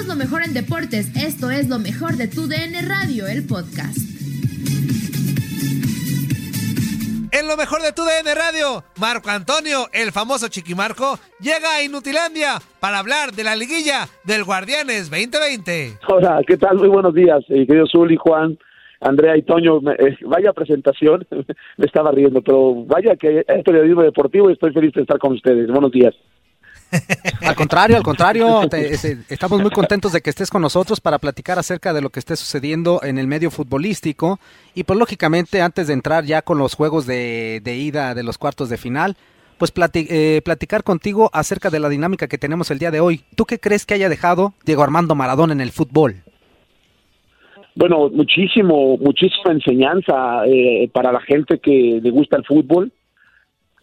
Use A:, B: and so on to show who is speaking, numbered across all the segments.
A: Somos lo mejor en deportes. Esto es lo mejor de tu DN Radio, el podcast.
B: En lo mejor de tu DN Radio, Marco Antonio, el famoso Chiquimarco, llega a Inutilandia para hablar de la liguilla del Guardianes 2020.
C: Hola, ¿qué tal? Muy buenos días, eh, querido Zul y Juan. Andrea y Toño, eh, vaya presentación, me estaba riendo, pero vaya que es periodismo deportivo y estoy feliz de estar con ustedes. Buenos días.
D: Al contrario, al contrario, estamos muy contentos de que estés con nosotros para platicar acerca de lo que esté sucediendo en el medio futbolístico y pues lógicamente antes de entrar ya con los juegos de, ida de los cuartos de final, pues eh, platicar contigo acerca de la dinámica que tenemos el día de hoy. ¿Tú qué crees que haya dejado Diego Armando Maradona en el fútbol?
C: Bueno, muchísimo, muchísima enseñanza eh, para la gente que le gusta el fútbol.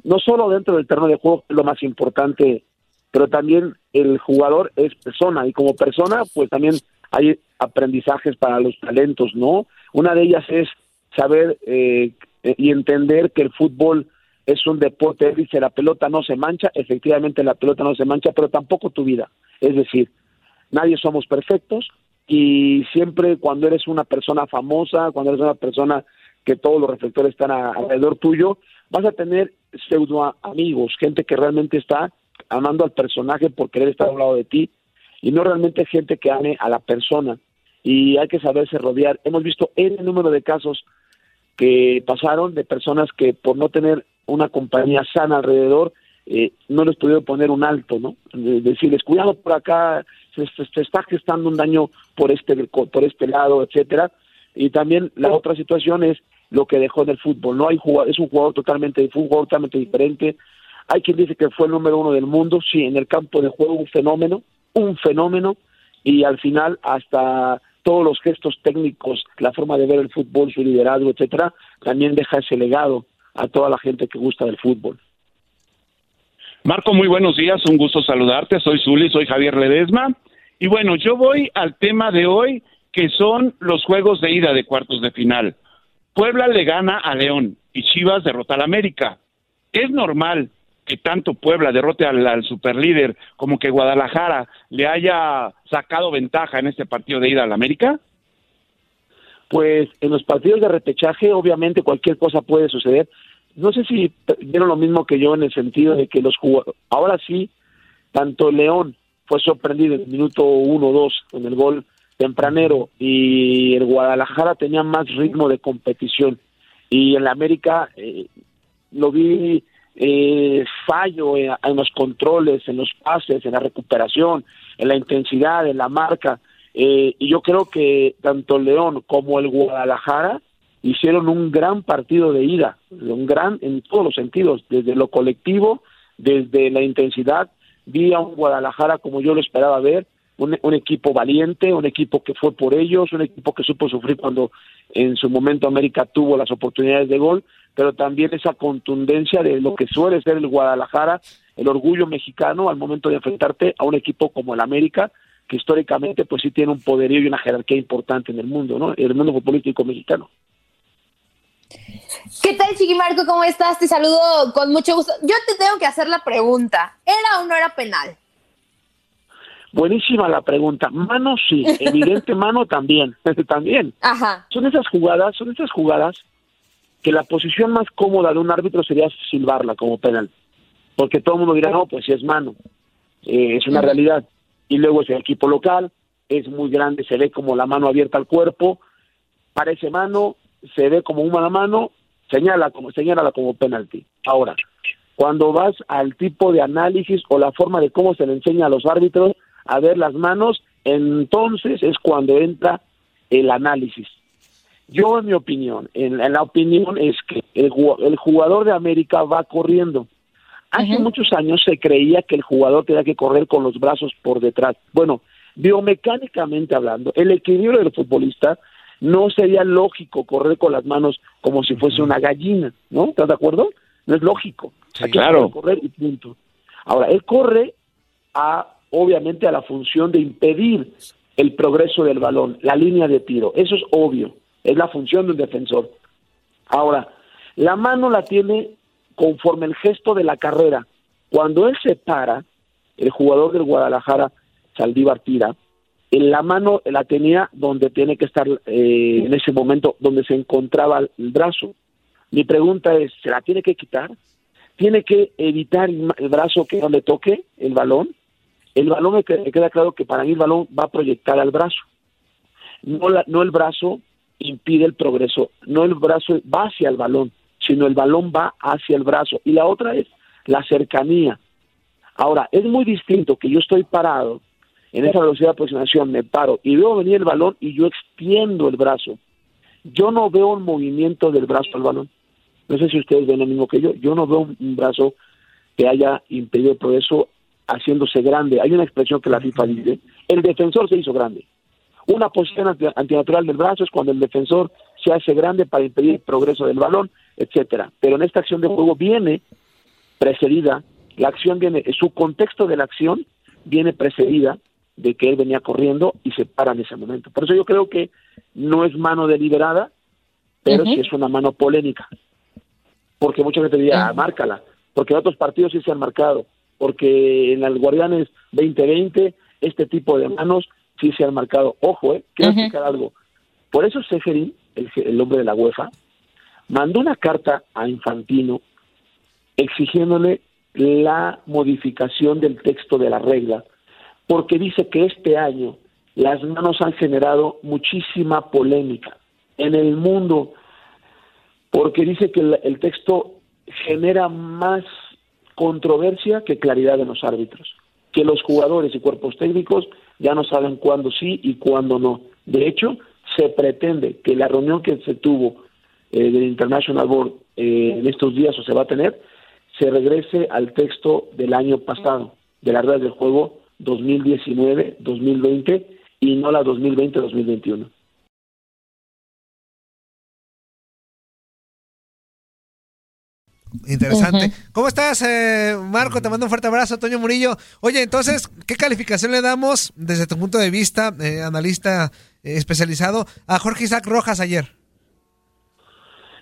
C: No solo dentro del terreno de juego, lo más importante pero también el jugador es persona y como persona pues también hay aprendizajes para los talentos, ¿no? Una de ellas es saber eh, y entender que el fútbol es un deporte, dice la pelota no se mancha, efectivamente la pelota no se mancha, pero tampoco tu vida. Es decir, nadie somos perfectos y siempre cuando eres una persona famosa, cuando eres una persona que todos los reflectores están alrededor tuyo, vas a tener pseudo amigos, gente que realmente está amando al personaje por querer estar a lado de ti y no realmente gente que ame a la persona y hay que saberse rodear. Hemos visto el número de casos que pasaron de personas que por no tener una compañía sana alrededor eh, no les pudieron poner un alto, ¿no? decirles cuidado por acá, se, se, está gestando un daño por este por este lado, etcétera. Y también la otra situación es lo que dejó en el fútbol. No hay jugador, es un jugador totalmente, un jugador totalmente diferente, hay quien dice que fue el número uno del mundo, sí, en el campo de juego un fenómeno, un fenómeno, y al final hasta todos los gestos técnicos, la forma de ver el fútbol, su liderazgo, etcétera, también deja ese legado a toda la gente que gusta del fútbol.
E: Marco, muy buenos días, un gusto saludarte, soy Zuli, soy Javier Ledesma, y bueno, yo voy al tema de hoy, que son los juegos de ida de cuartos de final. Puebla le gana a León y Chivas derrota al América. Es normal que tanto Puebla derrote al, superlíder como que Guadalajara le haya sacado ventaja en este partido de ida al América?
C: Pues en los partidos de repechaje obviamente cualquier cosa puede suceder. No sé si vieron lo mismo que yo en el sentido de que los jugadores, ahora sí, tanto León fue sorprendido en el minuto 1-2 en el gol tempranero y el Guadalajara tenía más ritmo de competición y en la América eh, lo vi eh, fallo en, los controles, en los pases, en la recuperación, en la intensidad, en la marca. Eh, y yo creo que tanto León como el Guadalajara hicieron un gran partido de ida, un gran en todos los sentidos, desde lo colectivo, desde la intensidad. Vi a un Guadalajara como yo lo esperaba ver, un, equipo valiente, un equipo que fue por ellos, un equipo que supo sufrir cuando en su momento América tuvo las oportunidades de gol, pero también esa contundencia de lo que suele ser el Guadalajara, el orgullo mexicano al momento de enfrentarte a un equipo como el América, que históricamente pues sí tiene un poderío y una jerarquía importante en el mundo, ¿no? En el mundo político mexicano.
F: ¿Qué tal, Chiqui Marco? ¿Cómo estás? Te saludo con mucho gusto. Yo te tengo que hacer la pregunta. ¿Era o no era penal?
C: Buenísima la pregunta. Mano sí, evidente mano también, también.
F: Ajá.
C: Son esas jugadas, son esas jugadas que la posición más cómoda de un árbitro sería silbarla como penal, porque todo el mundo dirá, no, pues si es mano, eh, es una realidad. Y luego es el equipo local, es muy grande, se ve como la mano abierta al cuerpo, parece mano, se ve como una mano, señala como, señala como penalti. Ahora, cuando vas al tipo de análisis o la forma de cómo se le enseña a los árbitros a ver las manos, entonces es cuando entra el análisis. Yo, en mi opinión, en, la opinión es que el, jugador de América va corriendo. Hace muchos años se creía que el jugador tenía que correr con los brazos por detrás. Bueno, biomecánicamente hablando, el equilibrio del futbolista no sería lógico correr con las manos como si fuese una gallina, ¿no? ¿Estás de acuerdo? No es lógico.
E: claro.
C: correr y punto. Ahora, él corre a, obviamente, a la función de impedir el progreso del balón, la línea de tiro. Eso es obvio es la función de un defensor. Ahora, la mano la tiene conforme el gesto de la carrera. Cuando él se para, el jugador del Guadalajara, Saldívar tira, En la mano la tenía donde tiene que estar eh, en ese momento, donde se encontraba el brazo. Mi pregunta es, ¿se la tiene que quitar? ¿Tiene que evitar el, brazo que le toque el balón? El balón me queda claro que para mí el balón va a proyectar al brazo. No, la- no el brazo impide el progreso, no el brazo va hacia el balón, sino el balón va hacia el brazo. Y la otra es la cercanía. Ahora, es muy distinto que yo estoy parado en esa velocidad de aproximación, me paro y veo venir el balón y yo extiendo el brazo. Yo no veo un movimiento del brazo al balón. No sé si ustedes ven lo mismo que yo. Yo no veo un brazo que haya impedido el progreso haciéndose grande. Hay una expresión que la FIFA dice, el defensor se hizo grande. Una posición anti- antinatural del brazo es cuando el defensor se hace grande para impedir el progreso del balón, etcétera. Pero en esta acción de juego viene precedida, la acción viene, su contexto de la acción viene precedida de que él venía corriendo y se para en ese momento. Por eso yo creo que no es mano deliberada, pero
F: Ujú.
C: sí es una mano polémica. Porque mucha gente diría, ah, márcala, porque en otros partidos sí se han marcado, porque en el Guardianes 2020 este tipo de manos sí se han marcado. Ojo, eh, quiero explicar algo. Por eso Seferin, el, el hombre de la UEFA, mandó una carta a Infantino exigiéndole la modificación del texto de la regla, porque dice que este año las manos han generado muchísima polémica en el mundo, porque dice que el, el texto genera más controversia que claridad en los árbitros, que los jugadores y cuerpos técnicos ya no saben cuándo sí y cuándo no. De hecho, se pretende que la reunión que se tuvo eh, del International Board eh, en estos días o se va a tener, se regrese al texto del año pasado, de la regla del juego 2019-2020 y no la 2020-2021.
B: Interesante. ¿Cómo estás, eh, Marco? Te mando un fuerte abrazo, Toño Murillo. Oye, entonces, ¿qué calificación le damos desde tu punto de vista, eh, analista eh, especializado, a Jorge Isaac Rojas ayer?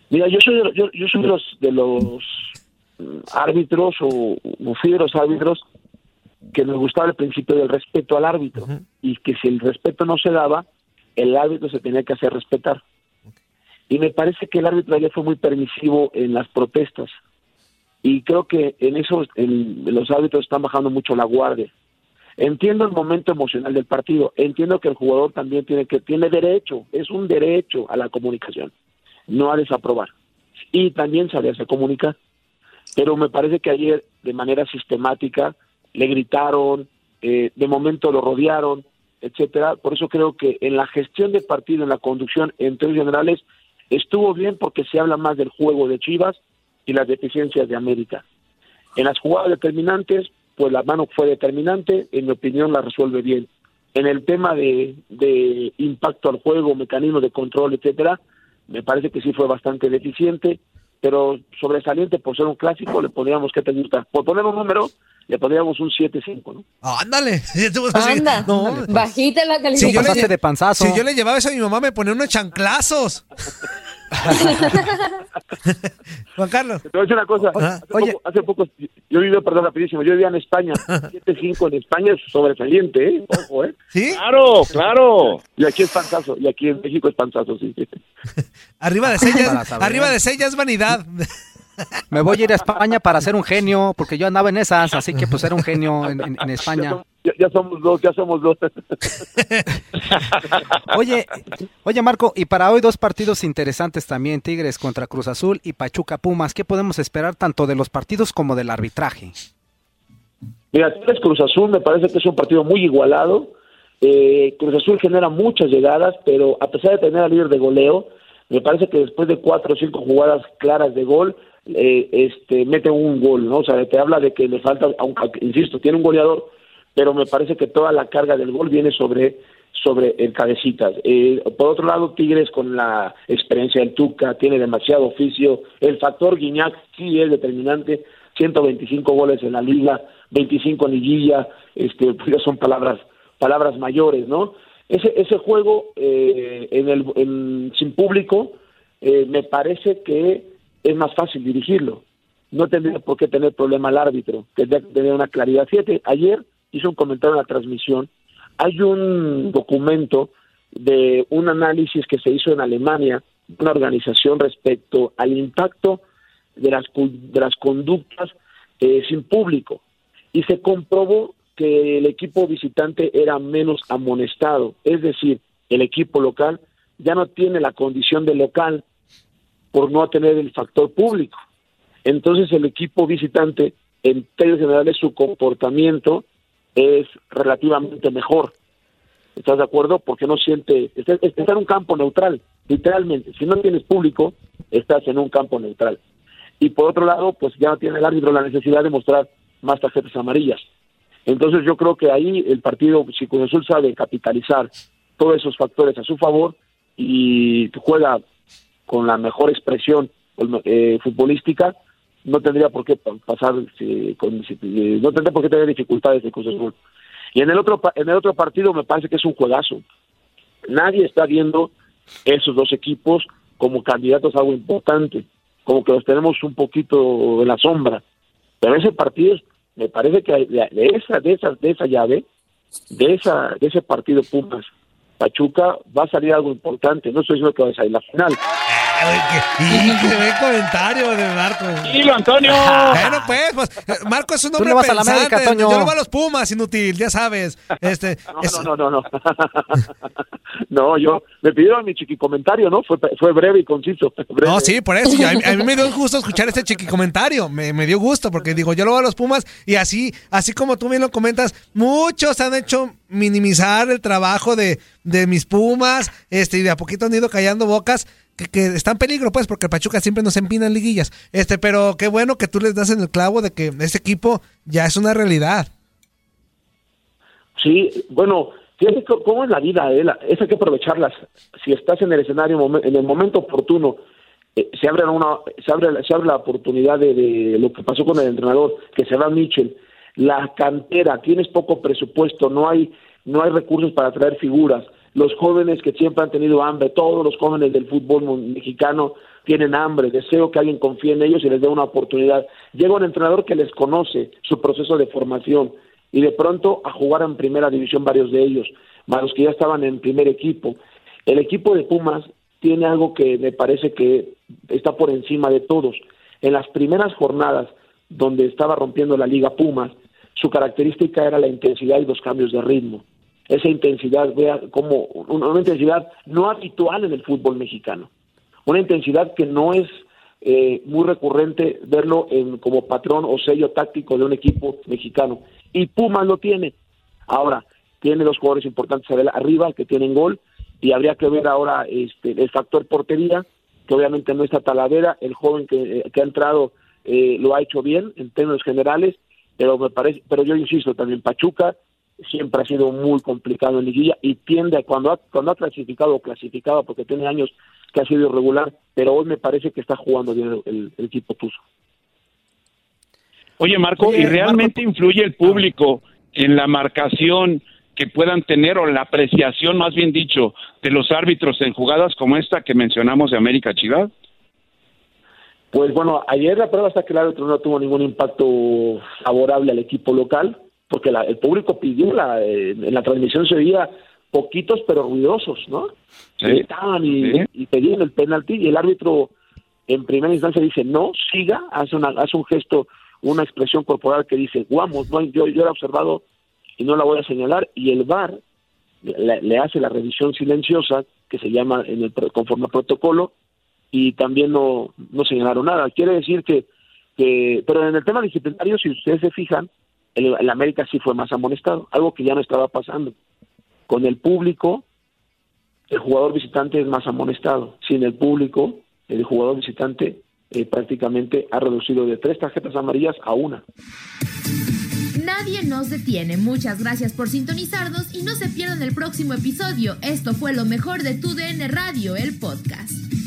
C: Mira, yo soy, de- yo, yo soy de los, de los mm, árbitros o, o fui de los árbitros que me gustaba el principio del respeto al árbitro y que si el respeto no se daba, el árbitro se tenía que hacer respetar. Y me parece que el árbitro ayer fue muy permisivo en las protestas y creo que en eso el- los árbitros están bajando mucho la guardia. Entiendo el momento emocional del partido, entiendo que el jugador también tiene que tiene derecho, es un derecho a la comunicación, no a desaprobar y también saberse comunicar. Pero me parece que ayer de manera sistemática le gritaron, eh, de momento lo rodearon, etcétera. Por eso creo que en la gestión del partido, en la conducción en términos generales, estuvo bien porque se habla más del juego de Chivas y las deficiencias de América. En las jugadas determinantes, pues la mano fue determinante, en mi opinión la resuelve bien. En el tema de, de impacto al juego, mecanismos de control, etcétera, me parece que sí fue bastante deficiente, pero sobresaliente por ser un clásico, le pondríamos, ¿qué te? Por poner un número, le pondríamos un 7-5, ¿no?
B: ándale.
F: Anda,
B: no,
F: bajita la
B: Si
F: calificación.
B: yo le-
D: de panzazo.
B: Si yo le llevaba eso a mi mamá, me ponía unos chanclazos. Juan Carlos.
C: Te voy a decir una cosa.
B: Ajá.
C: Hace,
D: Oye.
C: poco, hace poco, yo viví, perdón, rapidísimo, yo vivía en España. 7-5 en España es sobresaliente, ¿eh? Ojo, ¿eh?
B: ¿Sí?
E: Claro, claro.
C: Y aquí es panzazo, y aquí en México es panzazo, sí.
B: Arriba de sellas, arriba de sellas es vanidad.
D: Me voy a ir a España para ser un genio, porque yo andaba en esas, así que pues era un genio en, en- en
C: Ya,
D: España.
C: ya somos dos, ya somos dos.
D: Oye, oye Marco, y para hoy dos partidos interesantes también, Tigres contra Cruz Azul y Pachuca Pumas. ¿Qué podemos esperar tanto de los partidos como del arbitraje?
C: Mira, Tigres Cruz Azul me parece que es un partido muy igualado. Eh, Cruz Azul genera muchas llegadas, pero a pesar de tener al líder de goleo, me parece que después de cuatro o cinco jugadas claras de gol, eh, este, mete un gol, ¿no? O sea, te habla de que le falta, aunque, insisto, tiene un goleador, pero me parece que toda la carga del gol viene sobre sobre el cabecitas. Eh, por otro lado, Tigres con la experiencia del Tuca, tiene demasiado oficio. El factor Guiñac sí es determinante. 125 goles en la liga, 25 en liguilla, este, pues son palabras palabras mayores, ¿no? Ese ese juego eh, en el en- sin público eh, me parece que es más fácil dirigirlo. No tendría por qué tener problema el árbitro, tendría que tener una claridad. Fíjate, ayer hizo un comentario en la transmisión Hay un documento de un análisis que se hizo en Alemania, una organización respecto al impacto de las, de las conductas eh, sin público y se comprobó que el equipo visitante era menos amonestado, es decir, el equipo local ya no tiene la condición de local por no tener el factor público. Entonces el equipo visitante, en términos generales, su comportamiento es relativamente mejor. ¿Estás de acuerdo? Porque no siente, está, está en un campo neutral, literalmente. Si no tienes público, estás en un campo neutral. Y por otro lado, pues ya no tiene el árbitro la necesidad de mostrar más tarjetas amarillas. Entonces yo creo que ahí el partido, si sabe capitalizar todos esos factores a su favor y juega con la mejor expresión eh, futbolística, no tendría por qué pasar, eh, con, eh, no tendría por qué tener dificultades de Cruz Azul. Y en el otro en el otro partido me parece que es un juegazo. Nadie está viendo esos dos equipos como candidatos a algo importante, como que los tenemos un poquito en la sombra. Pero ese partido me parece que de, esa de esa de esa llave de esa de ese partido Pumas Pachuca va a salir algo importante no estoy diciendo que va a salir la final
B: y qué buen comentario de Marco.
E: Dilo, Antonio.
B: Bueno, pues, pues, Marco es un hombre
D: vas
B: pensante.
D: a la América, Toño.
B: Yo le voy a los Pumas, inútil, ya sabes. Este,
C: no,
B: es-
C: no, no, no, no. no, yo me pidieron mi chiqui comentario, ¿no? Fue, fue breve y conciso. Breve.
B: No, sí, por eso. yo- a, mí, a mí me dio gusto escuchar este chiqui comentario. Me, me dio gusto porque digo, yo lo voy a los Pumas y así, así como tú bien lo comentas, muchos han hecho minimizar el trabajo de, de mis Pumas este, y de a poquito han ido callando bocas. Que, que está en peligro, pues, porque Pachuca siempre nos empina en liguillas. Este, pero qué bueno que tú les das en el clavo de que ese equipo ya es una realidad.
C: Sí, bueno, fíjate cómo es la vida, ¿eh? Es hay que aprovecharlas. Si estás en el escenario, en el momento oportuno, eh, se, abre una, se, abre, se abre la oportunidad de, de lo que pasó con el entrenador, que se va Mitchell. La cantera, tienes poco presupuesto, no hay, no hay recursos para traer figuras. Los jóvenes que siempre han tenido hambre, todos los jóvenes del fútbol mexicano tienen hambre, deseo que alguien confíe en ellos y les dé una oportunidad. Llega un entrenador que les conoce su proceso de formación y de pronto a jugar en primera división varios de ellos, más los que ya estaban en primer equipo. El equipo de Pumas tiene algo que me parece que está por encima de todos. En las primeras jornadas donde estaba rompiendo la liga Pumas, su característica era la intensidad y los cambios de ritmo. Esa intensidad, vea como una, intensidad no habitual en el fútbol mexicano. Una intensidad que no es eh, muy recurrente verlo en, como patrón o sello táctico de un equipo mexicano. Y Pumas lo tiene. Ahora, tiene dos jugadores importantes arriba que tienen gol y habría que ver ahora este, el factor portería, que obviamente no está Talavera, el joven que, eh, que ha entrado eh, lo ha hecho bien en términos generales, pero me parece, pero yo insisto, también Pachuca siempre ha sido muy complicado en liguilla y tiende a cuando ha, cuando ha clasificado o clasificado porque tiene años que ha sido irregular, pero hoy me parece que está jugando bien el, el- el equipo Tuzo.
E: Oye, Marco,
D: Oye,
E: ¿y realmente
D: Marco-
E: influye el público en la marcación que puedan tener o la apreciación, más bien dicho, de los árbitros en jugadas como esta que mencionamos de América Chivas?
C: Pues bueno, ayer la prueba está que el árbitro no tuvo ningún impacto favorable al equipo local, porque la- el público pidió, la, eh, en la transmisión se veía poquitos pero ruidosos, ¿no?
E: Sí,
C: Gritaban y,
E: sí.
C: y pedían el penalti y el árbitro en primera instancia dice no, siga, hace, una, hace un gesto, una expresión corporal que dice, vamos, no, yo, yo la he observado y no la voy a señalar, y el VAR le, le hace la revisión silenciosa, que se llama en el, conforme al protocolo, y también no, no señalaron nada. Quiere decir que, que, pero en el tema disciplinario, si ustedes se fijan, el, América sí fue más amonestado, algo que ya no estaba pasando. Con el público, el jugador visitante es más amonestado. Sin el público, el jugador visitante eh, prácticamente ha reducido de tres tarjetas amarillas a una.
A: Nadie nos detiene. Muchas gracias por sintonizarnos y no se pierdan el próximo episodio. Esto fue lo mejor de Tu DN Radio, el podcast.